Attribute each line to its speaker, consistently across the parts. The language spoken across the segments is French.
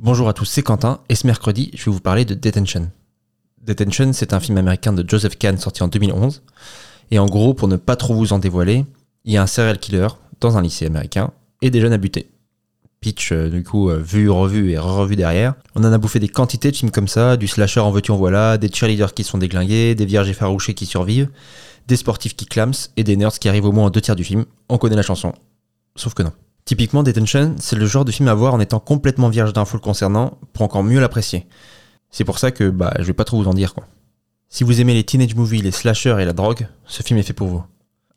Speaker 1: Bonjour à tous, c'est Quentin et ce mercredi, je vais vous parler de Detention. Detention, c'est un film américain de Joseph Kahn sorti en 2011. Et en gros, pour ne pas trop vous en dévoiler, il y a un serial killer dans un lycée américain et des jeunes à buter. Pitch, euh, du coup, euh, vu, revu et revu derrière. On en a bouffé des quantités de films comme ça, du slasher en veux-tu en voilà, des cheerleaders qui sont déglingués, des vierges effarouchées qui survivent, des sportifs qui clament et des nerds qui arrivent au moins en deux tiers du film. On connaît la chanson. Sauf que non. Typiquement, Detention, c'est le genre de film à voir en étant complètement vierge d'infos le concernant pour encore mieux l'apprécier. C'est pour ça que bah, je vais pas trop vous en dire quoi. Si vous aimez les teenage movies, les slashers et la drogue, ce film est fait pour vous.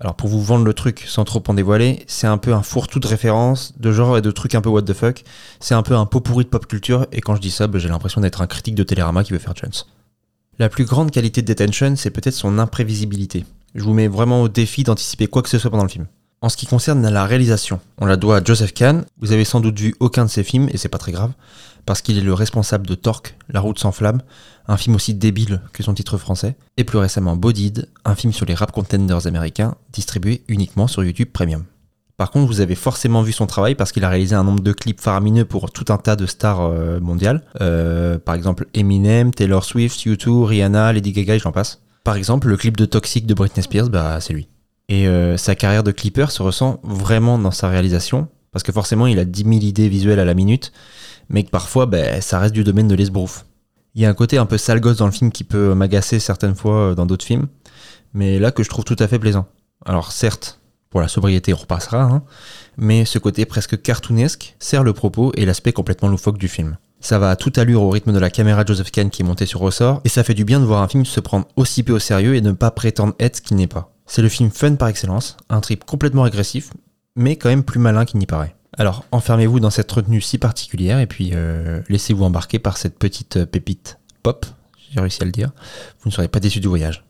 Speaker 1: Alors pour vous vendre le truc sans trop en dévoiler, c'est un peu un fourre-tout de références, de genre et de trucs un peu what the fuck. C'est un peu un pot pourri de pop culture et quand je dis ça, bah, j'ai l'impression d'être un critique de Télérama qui veut faire chance. La plus grande qualité de Detention, c'est peut-être son imprévisibilité. Je vous mets vraiment au défi d'anticiper quoi que ce soit pendant le film. En ce qui concerne la réalisation, on la doit à Joseph Kahn. Vous avez sans doute vu aucun de ses films, et c'est pas très grave, parce qu'il est le responsable de Torque, La route sans flamme, un film aussi débile que son titre français, et plus récemment Bodied, un film sur les rap contenders américains, distribué uniquement sur YouTube Premium. Par contre, vous avez forcément vu son travail parce qu'il a réalisé un nombre de clips faramineux pour tout un tas de stars euh, mondiales. Euh, par exemple Eminem, Taylor Swift, U2, Rihanna, Lady Gaga, j'en passe. Par exemple, le clip de Toxic de Britney Spears, bah c'est lui. Et euh, sa carrière de clipper se ressent vraiment dans sa réalisation, parce que forcément il a 10 000 idées visuelles à la minute, mais que parfois ben, ça reste du domaine de l'esbrouf. Il y a un côté un peu sale gosse dans le film qui peut m'agacer certaines fois euh, dans d'autres films, mais là que je trouve tout à fait plaisant. Alors certes, pour la sobriété on repassera, hein, mais ce côté presque cartoonesque sert le propos et l'aspect complètement loufoque du film. Ça va à toute allure au rythme de la caméra Joseph Kahn qui est montée sur ressort, et ça fait du bien de voir un film se prendre aussi peu au sérieux et ne pas prétendre être ce qu'il n'est pas. C'est le film fun par excellence, un trip complètement agressif, mais quand même plus malin qu'il n'y paraît. Alors enfermez-vous dans cette retenue si particulière et puis euh, laissez-vous embarquer par cette petite euh, pépite pop, j'ai réussi à le dire. Vous ne serez pas déçu du voyage.